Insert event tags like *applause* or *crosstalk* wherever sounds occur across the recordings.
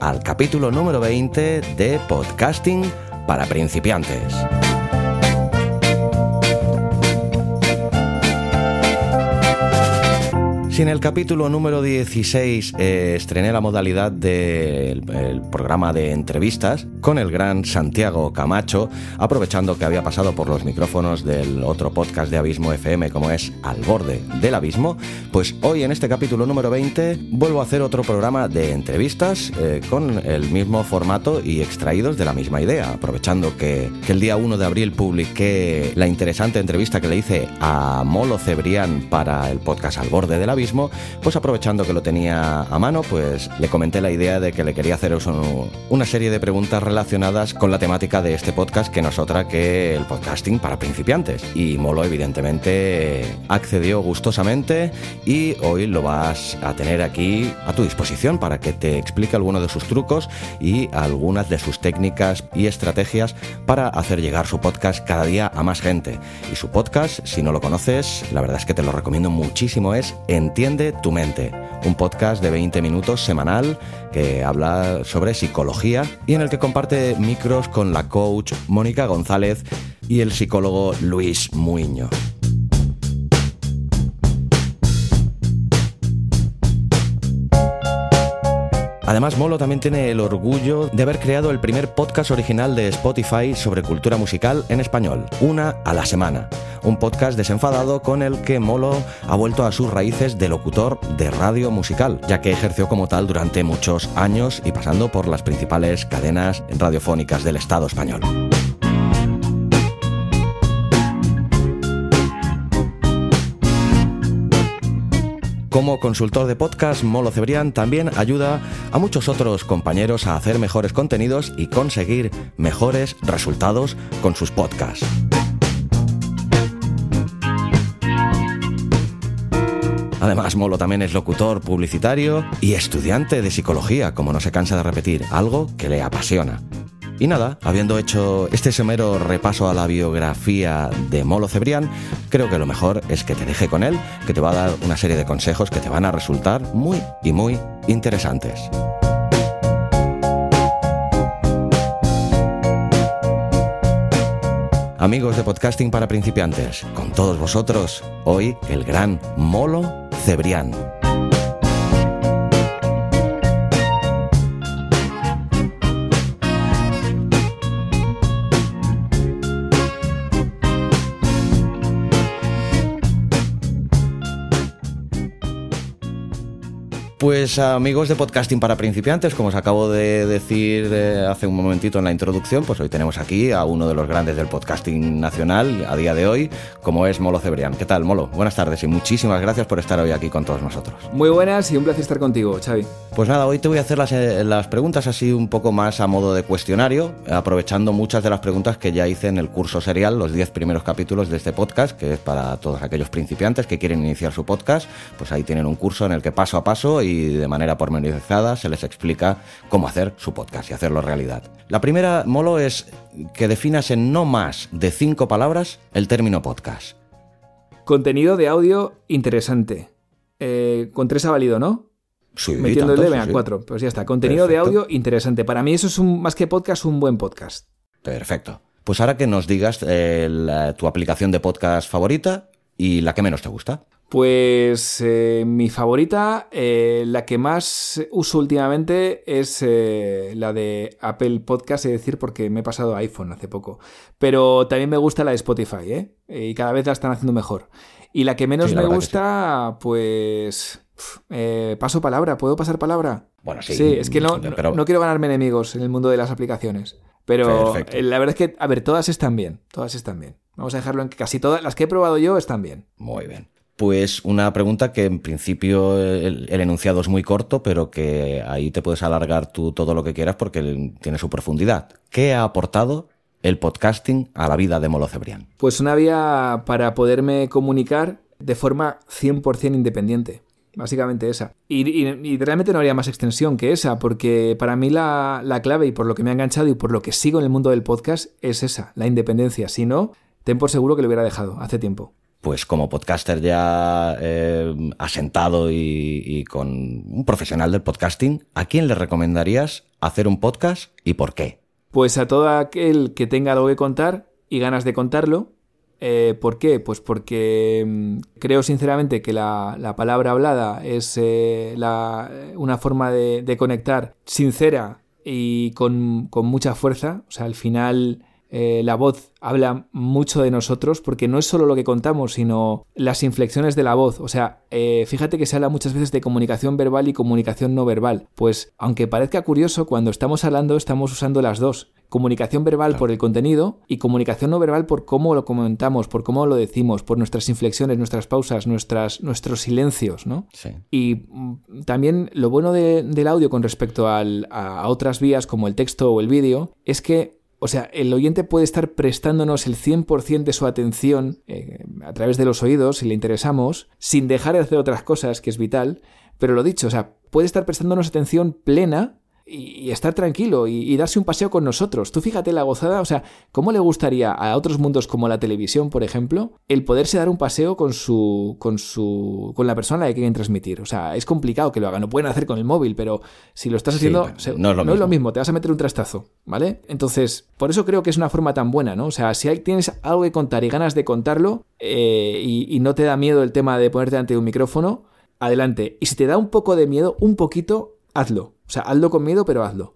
Al capítulo número 20 de Podcasting para principiantes. Si en el capítulo número 16 eh, estrené la modalidad del el programa de entrevistas con el gran Santiago Camacho, aprovechando que había pasado por los micrófonos del otro podcast de Abismo FM como es Al borde del abismo, pues hoy en este capítulo número 20 vuelvo a hacer otro programa de entrevistas eh, con el mismo formato y extraídos de la misma idea, aprovechando que, que el día 1 de abril publiqué la interesante entrevista que le hice a Molo Cebrián para el podcast Al borde del abismo, pues aprovechando que lo tenía a mano, pues le comenté la idea de que le quería hacer una serie de preguntas relacionadas con la temática de este podcast, que no es otra que el podcasting para principiantes. Y Molo, evidentemente, accedió gustosamente y hoy lo vas a tener aquí a tu disposición para que te explique algunos de sus trucos y algunas de sus técnicas y estrategias para hacer llegar su podcast cada día a más gente. Y su podcast, si no lo conoces, la verdad es que te lo recomiendo muchísimo, es Entiende tu mente, un podcast de 20 minutos semanal que habla sobre psicología y en el que comparte micros con la coach Mónica González y el psicólogo Luis Muiño. Además, Molo también tiene el orgullo de haber creado el primer podcast original de Spotify sobre cultura musical en español, una a la semana. Un podcast desenfadado con el que Molo ha vuelto a sus raíces de locutor de radio musical, ya que ejerció como tal durante muchos años y pasando por las principales cadenas radiofónicas del Estado español. Como consultor de podcast, Molo Cebrián también ayuda a muchos otros compañeros a hacer mejores contenidos y conseguir mejores resultados con sus podcasts. Además, Molo también es locutor, publicitario y estudiante de psicología, como no se cansa de repetir, algo que le apasiona. Y nada, habiendo hecho este somero repaso a la biografía de Molo Cebrián, creo que lo mejor es que te deje con él, que te va a dar una serie de consejos que te van a resultar muy y muy interesantes. Amigos de Podcasting para principiantes, con todos vosotros, hoy el gran Molo Cebrián. Pues amigos de podcasting para principiantes, como os acabo de decir eh, hace un momentito en la introducción, pues hoy tenemos aquí a uno de los grandes del podcasting nacional a día de hoy, como es Molo Cebrián. ¿Qué tal, Molo? Buenas tardes y muchísimas gracias por estar hoy aquí con todos nosotros. Muy buenas y un placer estar contigo, Xavi. Pues nada, hoy te voy a hacer las, eh, las preguntas así un poco más a modo de cuestionario, aprovechando muchas de las preguntas que ya hice en el curso serial, los 10 primeros capítulos de este podcast, que es para todos aquellos principiantes que quieren iniciar su podcast, pues ahí tienen un curso en el que paso a paso y de manera pormenorizada se les explica cómo hacer su podcast y hacerlo realidad. La primera, Molo, es que definas en no más de cinco palabras el término podcast. Contenido de audio interesante. Eh, con tres ha valido, ¿no? Sí, Metiendo el tantos, debe a sí. cuatro. Pues ya está. Contenido de audio interesante. Para mí eso es un, más que podcast, un buen podcast. Perfecto. Pues ahora que nos digas eh, la- tu aplicación de podcast favorita y la que menos te gusta. Pues eh, mi favorita, eh, la que más uso últimamente es eh, la de Apple Podcast, es decir, porque me he pasado a iPhone hace poco. Pero también me gusta la de Spotify, ¿eh? Y cada vez la están haciendo mejor. Y la que menos Sí, la me gusta, pues... eh, paso palabra, ¿puedo pasar palabra? Bueno, sí. Sí, es que no, no- pero- no quiero ganarme enemigos en el mundo de las aplicaciones. Pero Perfecto. la verdad es que, a ver, todas están bien. Todas están bien. Vamos a dejarlo en que casi todas las que he probado yo están bien. Muy bien. Pues una pregunta que en principio el, enunciado es muy corto, pero que ahí te puedes alargar tú todo lo que quieras porque tiene su profundidad. ¿Qué ha aportado el podcasting a la vida de Molo Cebrián? Pues una vía para poderme comunicar de forma 100% independiente. Básicamente esa. Y, realmente no habría más extensión que esa, porque para mí la, la clave y por lo que me ha enganchado y por lo que sigo en el mundo del podcast es esa, la independencia. Si no, ten por seguro que lo hubiera dejado hace tiempo pues como podcaster ya eh, asentado y, con un profesional del podcasting, ¿a quién le recomendarías hacer un podcast y por qué? Pues a todo aquel que tenga algo que contar y ganas de contarlo. Eh, ¿Por qué? Pues porque mm, creo sinceramente que la, palabra hablada es eh, una forma de, de, conectar sincera y con, con mucha fuerza. O sea, al final eh, la voz habla mucho de nosotros porque no es solo lo que contamos, sino las inflexiones de la voz. O sea, eh, fíjate que se habla muchas veces de comunicación verbal y comunicación no verbal. Pues, aunque parezca curioso, cuando estamos hablando estamos usando las dos. Comunicación verbal por el contenido y comunicación no verbal por cómo lo comentamos, por cómo lo decimos, por nuestras inflexiones, nuestras pausas, nuestras, nuestros silencios, ¿no? Sí. Y mm, también lo bueno del audio con respecto a otras vías como el texto o el vídeo es que o sea, el oyente puede estar prestándonos el 100% de su atención eh, a través de los oídos, si le interesamos, sin dejar de hacer otras cosas, que es vital, pero lo dicho, o sea, puede estar prestándonos atención plena y, estar tranquilo y, darse un paseo con nosotros. Tú fíjate la gozada, o sea, ¿cómo le gustaría a otros mundos como la televisión, por ejemplo, el poderse dar un paseo con su, con su, con la persona que quieren transmitir? O sea, es complicado que lo hagan, no pueden hacer con el móvil, pero si lo estás haciendo, no, es lo, mismo, te vas a meter un trastazo, ¿vale? Entonces, por eso creo que es una forma tan buena, ¿no? O sea, si hay, tienes algo que contar y ganas de contarlo eh, y, y no te da miedo el tema de ponerte ante un micrófono, adelante. Y si te da un poco de miedo, un poquito, hazlo. O sea, hazlo con miedo, pero hazlo.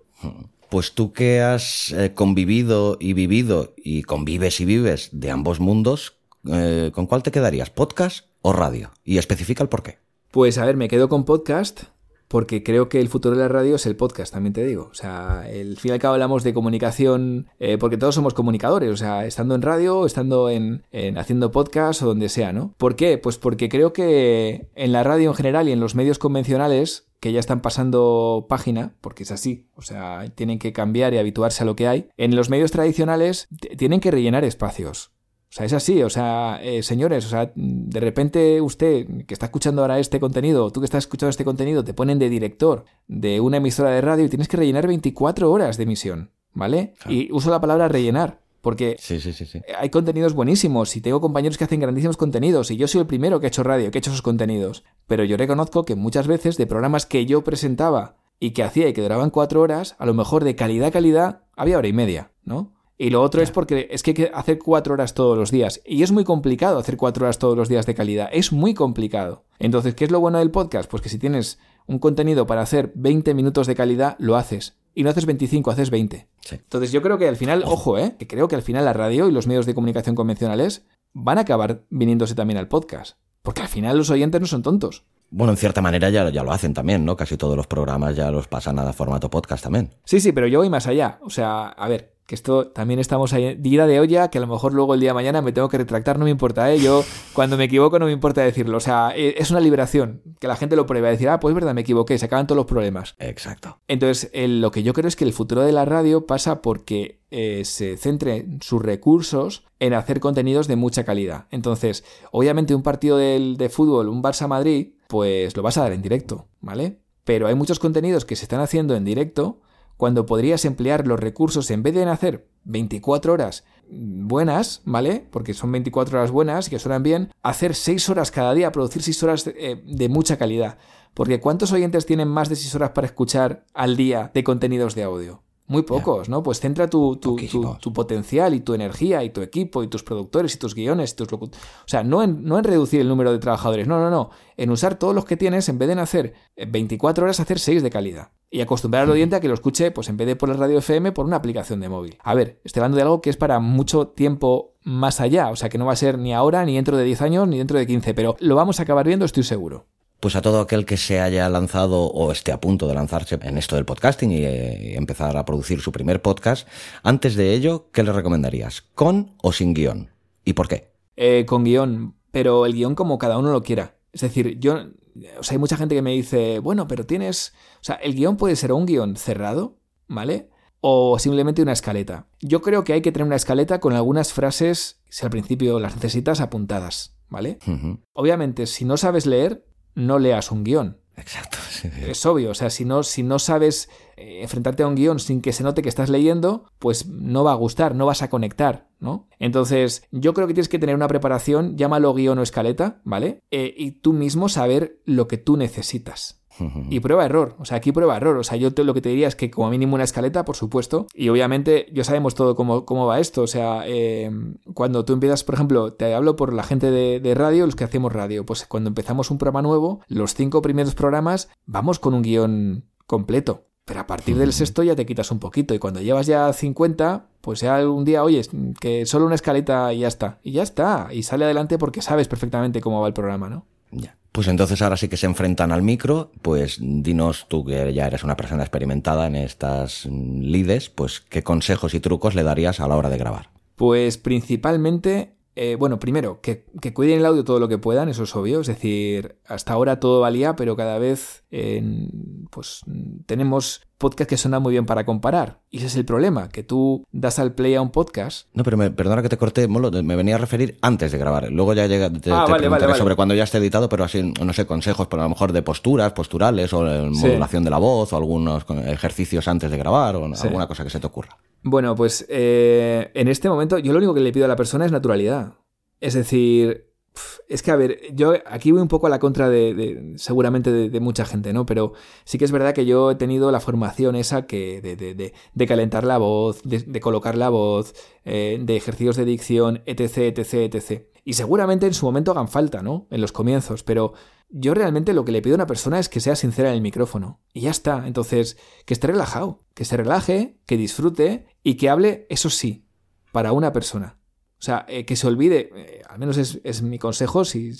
Pues tú que has eh, convivido y vivido y convives y vives de ambos mundos, eh, ¿con cuál te quedarías? ¿Podcast o radio? Y especifica el por qué. Pues a ver, me quedo con podcast porque creo que el futuro de la radio es el podcast, también te digo. O sea, el fin y al cabo hablamos de comunicación, eh, porque todos somos comunicadores, o sea, estando en radio, estando en, en, haciendo podcast o donde sea, ¿no? ¿Por qué? Pues porque creo que en la radio en general y en los medios convencionales que ya están pasando página, porque es así, o sea, tienen que cambiar y habituarse a lo que hay. En los medios tradicionales tienen que rellenar espacios. O sea, es así, o sea, eh, señores, o sea, de repente usted que está escuchando ahora este contenido, tú que estás escuchando este contenido, te ponen de director de una emisora de radio y tienes que rellenar 24 horas de emisión, ¿vale? Y uso la palabra rellenar, porque hay contenidos buenísimos y tengo compañeros que hacen grandísimos contenidos y yo soy el primero que ha hecho radio, que ha hecho esos contenidos. Pero yo reconozco que muchas veces de programas que yo presentaba y que hacía y que duraban cuatro horas, a lo mejor de calidad a calidad había hora y media, ¿no? Y lo otro es porque es que hay que hacer cuatro horas todos los días. Y es muy complicado hacer cuatro horas todos los días de calidad. Es muy complicado. Entonces, ¿qué es lo bueno del podcast? Pues que si tienes un contenido para hacer 20 minutos de calidad, lo haces y no haces 25, haces 20. Entonces yo creo que al final, ojo, ¿eh? que creo que al final la radio y los medios de comunicación convencionales van a acabar viniéndose también al podcast. Porque al final los oyentes no son tontos. Bueno, en cierta manera ya, ya lo hacen también, ¿no? Casi todos los programas ya los pasan a formato podcast también. Sí, sí, pero yo voy más allá. O sea, a ver, que esto también estamos ahí, día de olla, que a lo mejor luego el día de mañana me tengo que retractar, no me importa, ¿eh? Yo cuando me equivoco no me importa decirlo, o sea, eh, es una liberación, que la gente lo pruebe, a decir, ah, pues es verdad, me equivoqué, se acaban todos los problemas. Exacto. Entonces, lo que yo creo es que el futuro de la radio pasa porque eh, se centre sus recursos en hacer contenidos de mucha calidad. Entonces, obviamente un partido de, de fútbol, un Barça-Madrid, pues lo vas a dar en directo, ¿vale? Pero hay muchos contenidos que se están haciendo en directo cuando podrías emplear los recursos en vez de hacer 24 horas buenas, ¿vale? Porque son 24 horas buenas que suenan bien, hacer 6 horas cada día, producir 6 horas eh, de, mucha calidad. Porque ¿cuántos oyentes tienen más de 6 horas para escuchar al día de contenidos de audio? Muy pocos, ¿no? Pues centra tu, tu, tu, potencial y tu energía y tu equipo y tus productores y tus guiones y tus O sea, no en, no en reducir el número de trabajadores, no, no, no. En usar todos los que tienes, en vez de hacer 24 horas, hacer 6 de calidad. Y acostumbrar al oyente a que lo escuche, pues en vez de por la radio FM, por una aplicación de móvil. A ver, estoy hablando de algo que es para mucho tiempo más allá. O sea, que no va a ser ni ahora, ni dentro de 10 años, ni dentro de 15. Pero lo vamos a acabar viendo, estoy seguro pues a todo aquel que se haya lanzado o esté a punto de lanzarse en esto del podcasting y, eh, empezar a producir su primer podcast, antes de ello, ¿qué le recomendarías? ¿Con o sin guion? ¿Y por qué? Eh, con guion, pero el guion como cada uno lo quiera. Es decir, yo, o sea, hay mucha gente que me dice, bueno, pero tienes, o sea, el guion puede ser un guion cerrado, ¿vale? O simplemente una escaleta. Yo creo que hay que tener una escaleta con algunas frases, si al principio las necesitas, apuntadas, ¿vale? Obviamente, si no sabes leer, no leas un guion. Exacto. *laughs* Es obvio, o sea, si no, si no sabes eh, enfrentarte a un guion sin que se note que estás leyendo, pues no va a gustar, no vas a conectar, ¿no? Entonces, yo creo que tienes que tener una preparación, llámalo guion o escaleta, ¿vale? Eh, y tú mismo saber lo que tú necesitas. Y prueba error, o sea, aquí prueba error. O sea, yo lo que te diría es que como mínimo una escaleta, por supuesto. Y obviamente ya sabemos todo cómo, cómo va esto. O sea, eh, cuando tú empiezas, por ejemplo, te hablo por la gente de, de, radio, los que hacemos radio. Pues cuando empezamos un programa nuevo, los cinco primeros programas vamos con un guion completo. Pero a partir del sexto ya te quitas un poquito. Y cuando llevas ya 50, pues ya un día, oye, que solo una escaleta y ya está. Y ya está. Y sale adelante porque sabes perfectamente cómo va el programa, ¿no? Pues entonces ahora sí que se enfrentan al micro, pues dinos tú que ya eres una persona experimentada en estas lides, pues qué consejos y trucos le darías a la hora de grabar. Pues principalmente eh, bueno, primero, que, que, cuiden el audio todo lo que puedan, eso es obvio. Es decir, hasta ahora todo valía, pero cada vez pues tenemos podcasts que suenan muy bien para comparar. Y ese es el problema, que tú das al play a un podcast. No, pero me, perdona que te corté, Molo, me venía a referir antes de grabar. Luego ya llega, te, ah, te vale, sobre cuando ya esté editado, pero así, no sé, consejos, pero a lo mejor de posturas, posturales, o modulación de la voz, o algunos ejercicios antes de grabar, o alguna cosa que se te ocurra. Bueno, pues eh, en este momento yo lo único que le pido a la persona es naturalidad. Es decir, es que, a ver, yo aquí voy un poco a la contra de, seguramente de, mucha gente, ¿no? Pero sí que es verdad que yo he tenido la formación esa que de, de calentar la voz, de, colocar la voz, eh, de ejercicios de dicción, etc, etc, etc. Y seguramente en su momento hagan falta, ¿no? En los comienzos, pero yo realmente lo que le pido a una persona es que sea sincera en el micrófono. Y ya está. Entonces, que esté relajado, que se relaje, que disfrute y que hable, eso sí, para una persona. O sea, eh, que se olvide, eh, al menos es, mi consejo, si,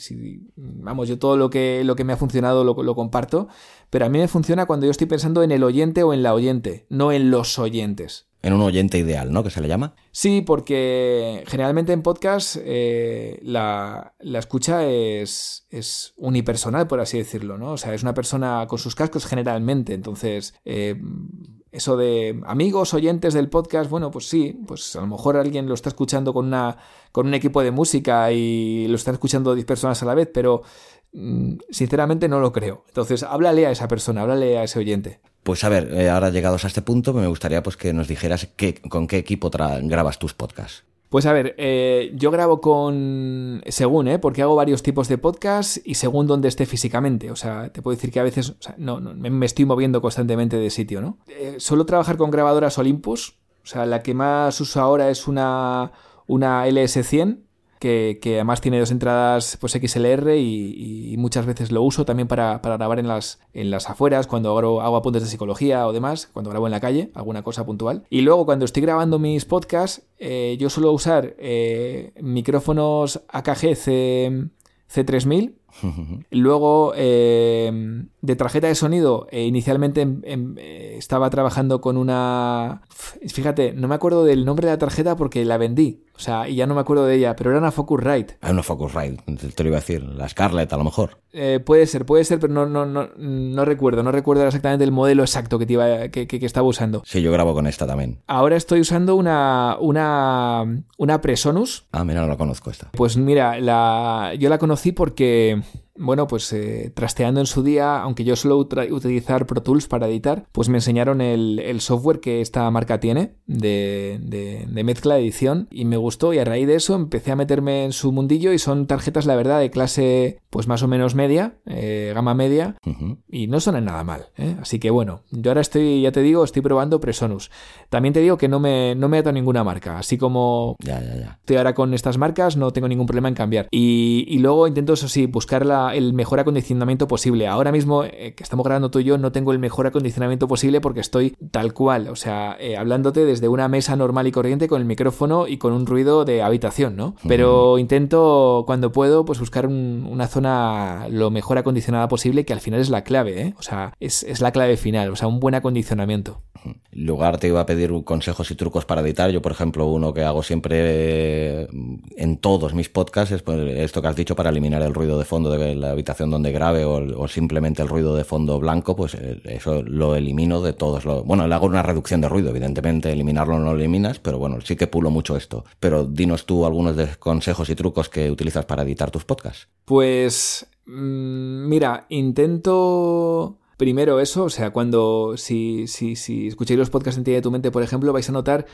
vamos, yo todo lo que, lo que me ha funcionado lo, comparto, pero a mí me funciona cuando yo estoy pensando en el oyente o en la oyente, no en los oyentes. En un oyente ideal, ¿no? Que se le llama. Sí, porque generalmente en podcast eh, la, la, escucha es, es, unipersonal, por así decirlo, ¿no? O sea, es una persona con sus cascos generalmente, entonces eso de amigos, oyentes del podcast, bueno, pues sí, pues a lo mejor alguien lo está escuchando con, una, con un equipo de música y lo están escuchando 10 personas a la vez, pero mm, sinceramente no lo creo. Entonces, háblale a esa persona, háblale a ese oyente. Pues a ver, eh, ahora llegados a este punto, me gustaría pues que nos dijeras qué, con qué equipo grabas tus podcasts. Pues a ver, eh, yo grabo con. según, ¿eh? Porque hago varios tipos de podcast y según dónde esté físicamente. O sea, te puedo decir que a veces. O sea, no, no me estoy moviendo constantemente de sitio, ¿no? Eh, suelo trabajar con grabadoras Olympus. O sea, la que más uso ahora es una, una LS100 que, además tiene dos entradas pues XLR y, muchas veces lo uso también para, grabar en las, en las afueras, cuando hago, hago, apuntes de psicología o demás, cuando grabo en la calle, alguna cosa puntual. Y luego cuando estoy grabando mis podcasts, eh, yo suelo usar eh, micrófonos AKG C, C3000 *laughs* Luego, eh, de tarjeta de sonido, eh, inicialmente em, em, eh, estaba trabajando con una... Fíjate, no me acuerdo del nombre de la tarjeta porque la vendí. O sea, y ya no me acuerdo de ella, pero era una Focusrite. Ah, una Focusrite, te lo iba a decir. La Scarlett, a lo mejor. puede ser, puede ser, pero no, no, no, no recuerdo. No recuerdo exactamente el modelo exacto que, te iba, que, que, estaba usando. Sí, yo grabo con esta también. Ahora estoy usando una, una, una Presonus. Ah, mira, no la conozco esta. Pues mira, la, yo la conocí porque bueno, pues eh, trasteando en su día, aunque yo suelo utilizar Pro Tools para editar, pues me enseñaron el, software que esta marca tiene de, de, mezcla, edición, y me gustó y a raíz de eso empecé a meterme en su mundillo y son tarjetas, la verdad, de clase pues más o menos media, eh, gama media, y no suenan nada mal. ¿eh? Así que bueno, yo ahora estoy, ya te digo, estoy probando Presonus. También te digo que no me, no me ato a ninguna marca, así como ya, ya, ya. estoy ahora con estas marcas, no tengo ningún problema en cambiar. Y, y luego intento, eso sí, buscar la el mejor acondicionamiento posible. Ahora mismo eh, que estamos grabando tú y yo no tengo el mejor acondicionamiento posible porque estoy tal cual, o sea, eh, hablándote desde una mesa normal y corriente con el micrófono y con un ruido de habitación, ¿no? Pero intento cuando puedo pues buscar una zona lo mejor acondicionada posible, que al final es la clave, ¿eh? O sea, es, es la clave final, o sea, un buen acondicionamiento. En lugar te iba a pedir consejos y trucos para editar. Yo, por ejemplo, uno que hago siempre en todos mis podcasts es pues, esto que has dicho para eliminar el ruido de fondo de la habitación donde grabe o, simplemente el ruido de fondo blanco, pues eh, eso lo elimino de todos. Los... Bueno, le hago una reducción de ruido, evidentemente eliminarlo no lo eliminas, pero bueno, sí que pulo mucho esto. Pero dinos tú algunos de consejos y trucos que utilizas para editar tus podcasts. Pues mm, mira, intento primero eso, o sea, cuando si, si, si escucháis los podcasts en Tía de tu mente, por ejemplo, vais a notar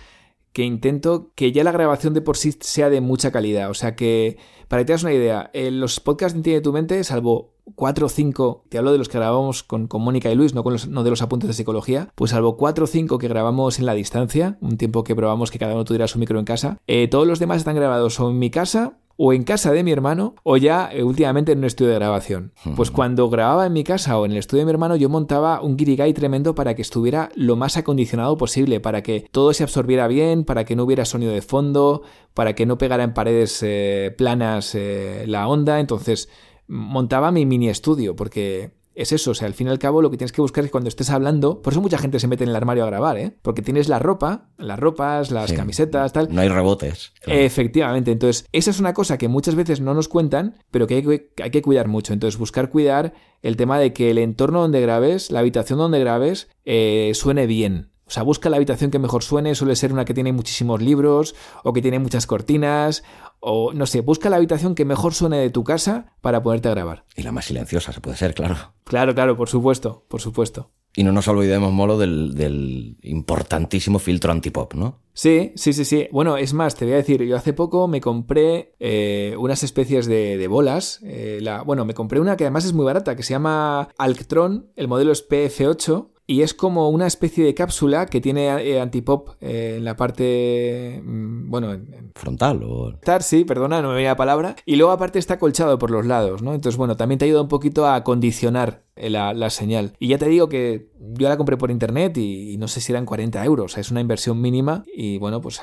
que intento que ya la grabación de por sí sea de mucha calidad. O sea que, para que te hagas una idea, en los podcasts de Tía de tu mente, salvo cuatro o cinco, te hablo de los que grabamos con, Mónica y Luis, no, con los, no de los apuntes de psicología, pues salvo cuatro o cinco que grabamos en la distancia, un tiempo que probamos que cada uno tuviera su micro en casa, eh, todos los demás están grabados o en mi casa o en casa de mi hermano o ya eh, últimamente en un estudio de grabación. Pues cuando grababa en mi casa o en el estudio de mi hermano yo montaba un guirigay tremendo para que estuviera lo más acondicionado posible, para que todo se absorbiera bien, para que no hubiera sonido de fondo, para que no pegara en paredes eh, planas eh, la onda. Entonces montaba mi mini estudio porque es eso, o sea, al fin y al cabo lo que tienes que buscar es cuando estés hablando, por eso mucha gente se mete en el armario a grabar, ¿eh? Porque tienes la ropa, las ropas, las camisetas, tal. No hay rebotes. Efectivamente, entonces esa es una cosa que muchas veces no nos cuentan, pero que hay, que hay que cuidar mucho. Entonces buscar cuidar el tema de que el entorno donde grabes, la habitación donde grabes, eh, suene bien. O sea, busca la habitación que mejor suene, suele ser una que tiene muchísimos libros o que tiene muchas cortinas o no sé, busca la habitación que mejor suene de tu casa para poderte grabar. Y la más silenciosa, se puede ser, claro. Claro, claro, por supuesto, por supuesto. Y no nos olvidemos, Molo, del, importantísimo filtro antipop, ¿no? Sí, sí, sí, sí. Bueno, es más, te voy a decir, yo hace poco me compré eh, unas especies de, bolas. Eh, la, bueno, me compré una que además es muy barata, que se llama Alctron, el modelo es PF8 y es como una especie de cápsula que tiene eh, antipop eh, en la parte, mm, bueno, en, frontal o... Sí, perdona, no me venía la palabra. Y luego aparte está colchado por los lados, ¿no? Entonces, bueno, también te ayuda un poquito a condicionar eh, la, señal. Y ya te digo que yo la compré por internet y, no sé si eran 40 euros, o sea, es una inversión mínima y bueno, pues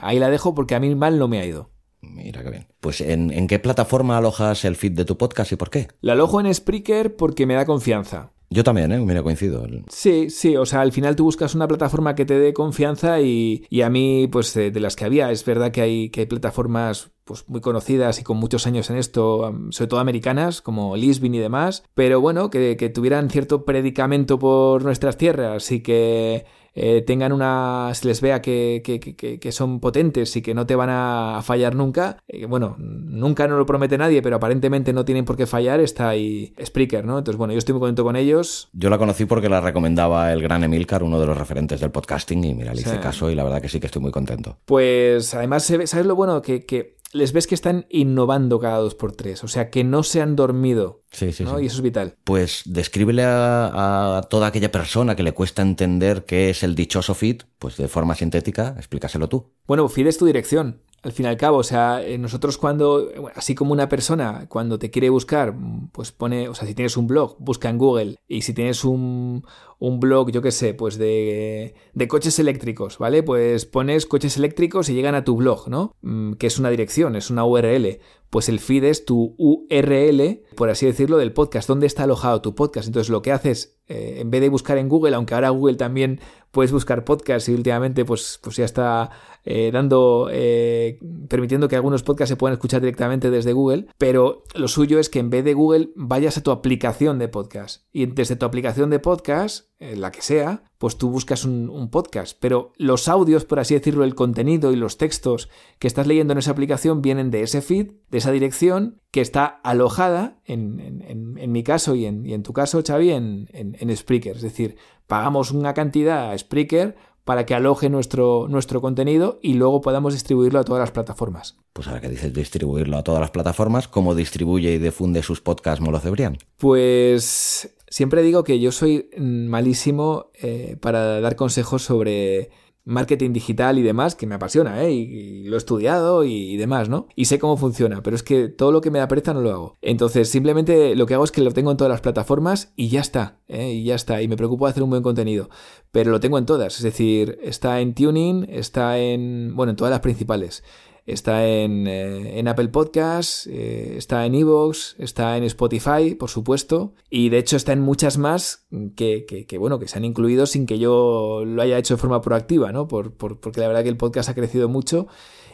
ahí la dejo porque a mí mal no me ha ido. Mira qué bien. Pues ¿en, ¿en, qué plataforma alojas el feed de tu podcast y por qué? La alojo en Spreaker porque me da confianza. Yo también, ¿eh? Mira, coincido. Sí, sí, o sea, al final tú buscas una plataforma que te dé confianza y, a mí, pues de, las que había, es verdad que hay, que hay plataformas pues muy conocidas y con muchos años en esto, sobre todo americanas, como Lisbon y demás, pero bueno, que, que tuvieran cierto predicamento por nuestras tierras y que eh, tengan una. se les vea que, que, son potentes y que no te van a fallar nunca. Eh, bueno, nunca no lo promete nadie, pero aparentemente no tienen por qué fallar. Está ahí Spreaker, ¿no? Entonces, bueno, yo estoy muy contento con ellos. Yo la conocí porque la recomendaba el gran Emilcar, uno de los referentes del podcasting, y mira, le hice caso y la verdad que sí que estoy muy contento. Pues además, ¿sabes lo bueno? Que, que les ves que están innovando cada dos por tres, o sea, que no se han dormido. Sí, sí, Y eso es vital. Pues descríbele a, toda aquella persona que le cuesta entender qué es el dichoso feed, pues de forma sintética, explícaselo tú. Bueno, feed es tu dirección. Al fin y al cabo, o sea, eh, nosotros cuando, así como una persona, cuando te quiere buscar, pues pone, o sea, si tienes un blog, busca en Google, y si tienes un, un blog, yo qué sé, pues de, de, coches eléctricos, ¿vale? Pues pones coches eléctricos y llegan a tu blog, ¿no? Mm, que es una dirección, es una URL. Pues el feed es tu URL, por así decirlo, del podcast. ¿Dónde está alojado tu podcast? Entonces lo que haces, eh, en vez de buscar en Google, aunque ahora Google también puedes buscar podcasts y últimamente pues, pues ya está eh, dando, eh, permitiendo que algunos podcasts se puedan escuchar directamente desde Google, pero lo suyo es que en vez de Google vayas a tu aplicación de podcast y desde tu aplicación de podcast, la que sea, pues tú buscas un, podcast, pero los audios, por así decirlo, el contenido y los textos que estás leyendo en esa aplicación vienen de ese feed, de esa dirección que está alojada, en, mi caso y en, tu caso, Xavi, en, en, Spreaker. Es decir, pagamos una cantidad a Spreaker para que aloje nuestro, nuestro contenido y luego podamos distribuirlo a todas las plataformas. Pues ahora que dices distribuirlo a todas las plataformas, ¿cómo distribuye y difunde sus podcasts Molo Cebrián? Pues siempre digo que yo soy malísimo eh, para dar consejos sobre marketing digital y demás, que me apasiona, ¿eh? Y, lo he estudiado y, demás, ¿no? Y sé cómo funciona, pero es que todo lo que me da pereza no lo hago. Entonces, simplemente lo que hago es que lo tengo en todas las plataformas y ya está, ¿eh? Y ya está. Y me preocupo de hacer un buen contenido. Pero lo tengo en todas, es decir, está en Tuning, está en, bueno, en todas las principales. Está en, eh, Apple Podcasts, eh, está en Evox, está en Spotify, por supuesto, y de hecho está en muchas más que, que, bueno, que se han incluido sin que yo lo haya hecho de forma proactiva, ¿no? Por, porque la verdad que el podcast ha crecido mucho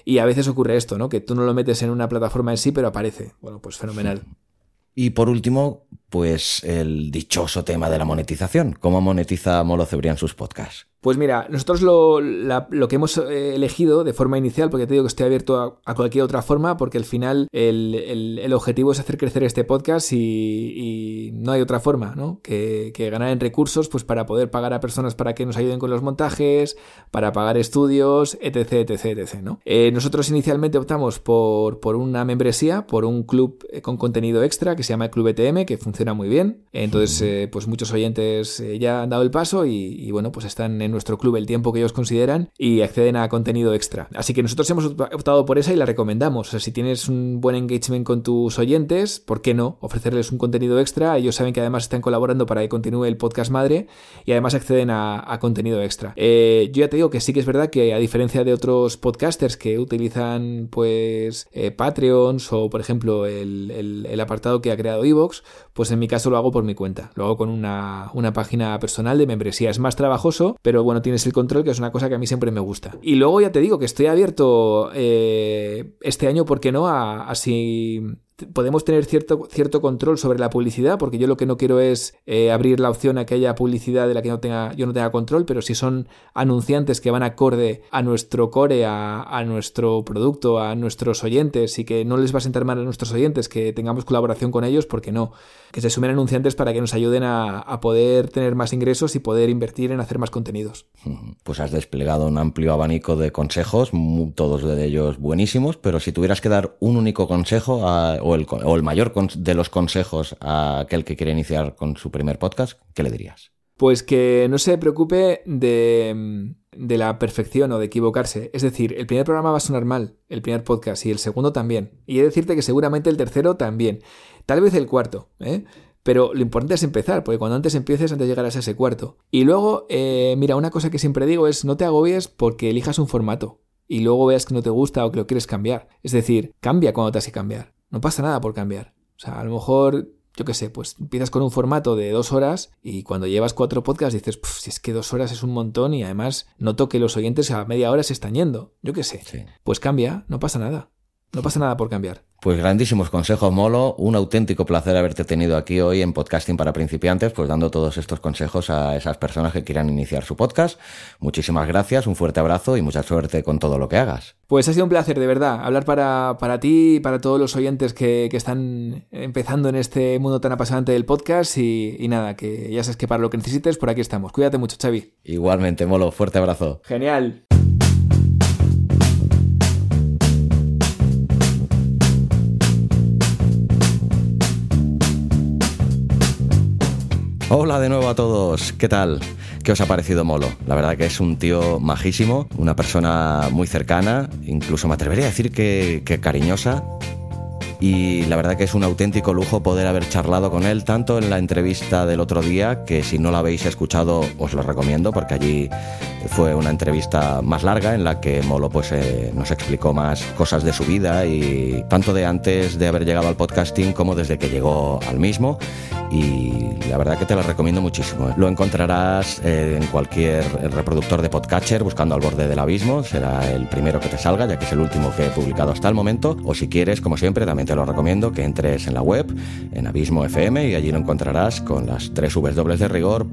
y a veces ocurre esto, ¿no? Que tú no lo metes en una plataforma en sí, pero aparece. Bueno, pues fenomenal. Y por último, pues el dichoso tema de la monetización. ¿Cómo monetiza Molo Cebrián sus podcasts? Pues mira, nosotros lo, que hemos eh, elegido de forma inicial, porque te digo que estoy abierto a, cualquier otra forma, porque al final el, objetivo es hacer crecer este podcast y, no hay otra forma, ¿no? Que, ganar en recursos, pues para poder pagar a personas para que nos ayuden con los montajes, para pagar estudios, etc, etc, etc. Eh, nosotros inicialmente optamos por, por una membresía, por un club eh, con contenido extra que se llama el Club ETM, que funciona muy bien. Entonces, pues muchos oyentes ya han dado el paso y, y bueno, pues están en nuestro club el tiempo que ellos consideran y acceden a contenido extra. Así que nosotros hemos optado por esa y la recomendamos. O sea, si tienes un buen engagement con tus oyentes, ¿por qué no? Ofrecerles un contenido extra. Ellos saben que además están colaborando para que continúe el podcast madre y además acceden a, contenido extra. Eh, yo ya te digo que sí que es verdad que a diferencia de otros podcasters que utilizan pues eh, Patreons o por ejemplo el, apartado que ha creado Evox, pues en mi caso lo hago por mi cuenta. Lo hago con una, una página personal de membresía. Es más trabajoso, pero bueno, tienes el control, que es una cosa que a mí siempre me gusta. Y luego ya te digo que estoy abierto eh, este año, ¿por qué no? A, a si podemos tener cierto, cierto control sobre la publicidad, porque yo lo que no quiero es eh, abrir la opción a que haya publicidad de la que no tenga, yo no tenga control, pero si son anunciantes que van acorde a nuestro core, a, nuestro producto, a nuestros oyentes y que no les va a sentar mal a nuestros oyentes, que tengamos colaboración con ellos, porque no? Que se sumen anunciantes para que nos ayuden a, a poder tener más ingresos y poder invertir en hacer más contenidos. Pues has desplegado un amplio abanico de consejos, todos de ellos buenísimos, pero si tuvieras que dar un único consejo a o el, mayor de los consejos a aquel que quiere iniciar con su primer podcast, ¿qué le dirías? Pues que no se preocupe de, la perfección o de equivocarse. Es decir, el primer programa va a sonar mal, el primer podcast, y el segundo también. Y he de decirte que seguramente el tercero también. Tal vez el cuarto, ¿eh? Pero lo importante es empezar, porque cuando antes empieces, antes llegarás a ese cuarto. Y luego, eh, mira, una cosa que siempre digo es no te agobies porque elijas un formato y luego veas que no te gusta o que lo quieres cambiar. Es decir, cambia cuando te has que cambiar. No pasa nada por cambiar. O sea, a lo mejor, yo qué sé, pues empiezas con un formato de dos horas y cuando llevas cuatro podcasts dices, si es que dos horas es un montón y además noto que los oyentes a media hora se están yendo. Yo qué sé. Pues cambia, no pasa nada. No pasa nada por cambiar. Pues grandísimos consejos, Molo. Un auténtico placer haberte tenido aquí hoy en Podcasting para Principiantes, pues dando todos estos consejos a esas personas que quieran iniciar su podcast. Muchísimas gracias, un fuerte abrazo y mucha suerte con todo lo que hagas. Pues ha sido un placer, de verdad, hablar para, para ti y para todos los oyentes que, están empezando en este mundo tan apasionante del podcast. Y, y nada, que ya sabes que para lo que necesites, por aquí estamos. Cuídate mucho, Xavi. Igualmente, Molo, fuerte abrazo. Genial. Hola de nuevo a todos, ¿qué tal? ¿Qué os ha parecido Molo? La verdad que es un tío majísimo, una persona muy cercana, incluso me atrevería a decir que, que cariñosa, y la verdad que es un auténtico lujo poder haber charlado con él, tanto en la entrevista del otro día, que si no la habéis escuchado os lo recomiendo, porque allí fue una entrevista más larga en la que Molo pues, eh, nos explicó más cosas de su vida y tanto de antes de haber llegado al podcasting como desde que llegó al mismo. Y la verdad que te lo recomiendo muchísimo. Lo encontrarás eh, en cualquier reproductor de podcatcher buscando al borde del abismo. Será el primero que te salga, ya que es el último que he publicado hasta el momento. O si quieres, como siempre, también te lo recomiendo que entres en la web, en Abismo FM, y allí lo encontrarás con las tres W de rigor,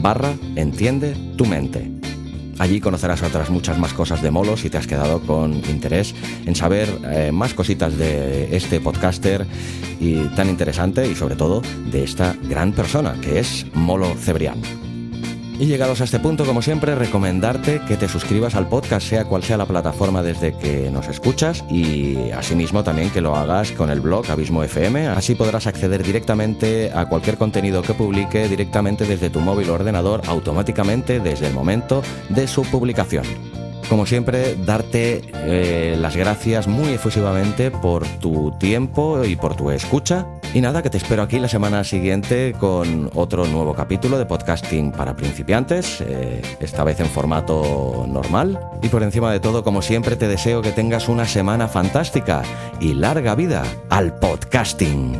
barra entiende tu mente. Allí conocerás otras muchas más cosas de Molo si te has quedado con interés en saber eh, más cositas de este podcaster y tan interesante y sobre todo de esta gran persona que es Molo Cebrián. Y llegados a este punto, como siempre, recomendarte que te suscribas al podcast, sea cual sea la plataforma desde que nos escuchas, y asimismo también que lo hagas con el blog Abismo FM. Así podrás acceder directamente a cualquier contenido que publique directamente desde tu móvil o ordenador, automáticamente desde el momento de su publicación. Como siempre, darte eh, las gracias muy efusivamente por tu tiempo y por tu escucha Y nada, que te espero aquí la semana siguiente con otro nuevo capítulo de podcasting para principiantes, eh, esta vez en formato normal. Y por encima de todo, como siempre, te deseo que tengas una semana fantástica y larga vida al podcasting.